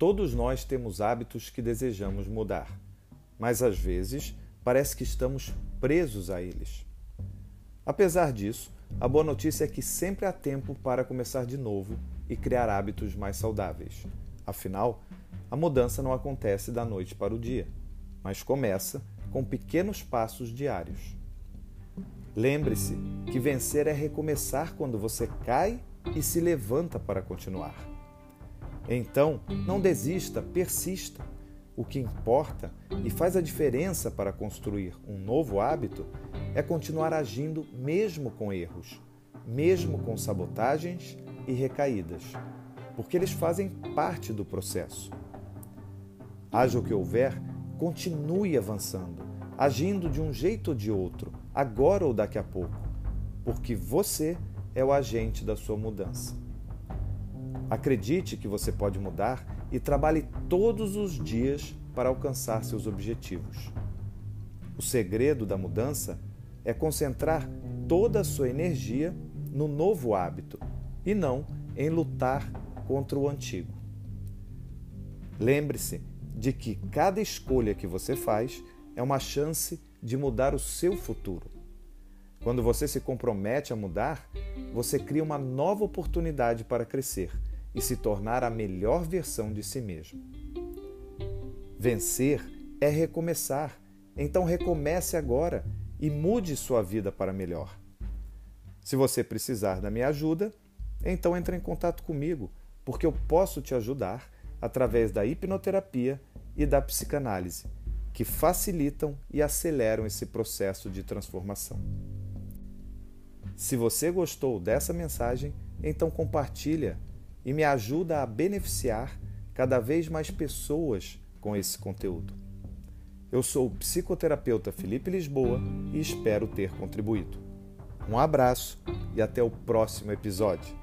Todos nós temos hábitos que desejamos mudar, mas às vezes parece que estamos presos a eles. Apesar disso, a boa notícia é que sempre há tempo para começar de novo e criar hábitos mais saudáveis. Afinal, a mudança não acontece da noite para o dia, mas começa com pequenos passos diários. Lembre-se que vencer é recomeçar quando você cai e se levanta para continuar. Então, não desista, persista. O que importa e faz a diferença para construir um novo hábito é continuar agindo mesmo com erros, mesmo com sabotagens e recaídas, porque eles fazem parte do processo. Haja o que houver, continue avançando, agindo de um jeito ou de outro, agora ou daqui a pouco, porque você é o agente da sua mudança. Acredite que você pode mudar e trabalhe todos os dias para alcançar seus objetivos. O segredo da mudança é concentrar toda a sua energia no novo hábito e não em lutar contra o antigo. Lembre-se de que cada escolha que você faz é uma chance de mudar o seu futuro. Quando você se compromete a mudar, você cria uma nova oportunidade para crescer e se tornar a melhor versão de si mesmo. Vencer é recomeçar, então recomece agora e mude sua vida para melhor. Se você precisar da minha ajuda, então entre em contato comigo, porque eu posso te ajudar através da hipnoterapia e da psicanálise, que facilitam e aceleram esse processo de transformação. Se você gostou dessa mensagem, então compartilha e me ajuda a beneficiar cada vez mais pessoas com esse conteúdo. Eu sou o psicoterapeuta Felipe Lisboa e espero ter contribuído. Um abraço e até o próximo episódio.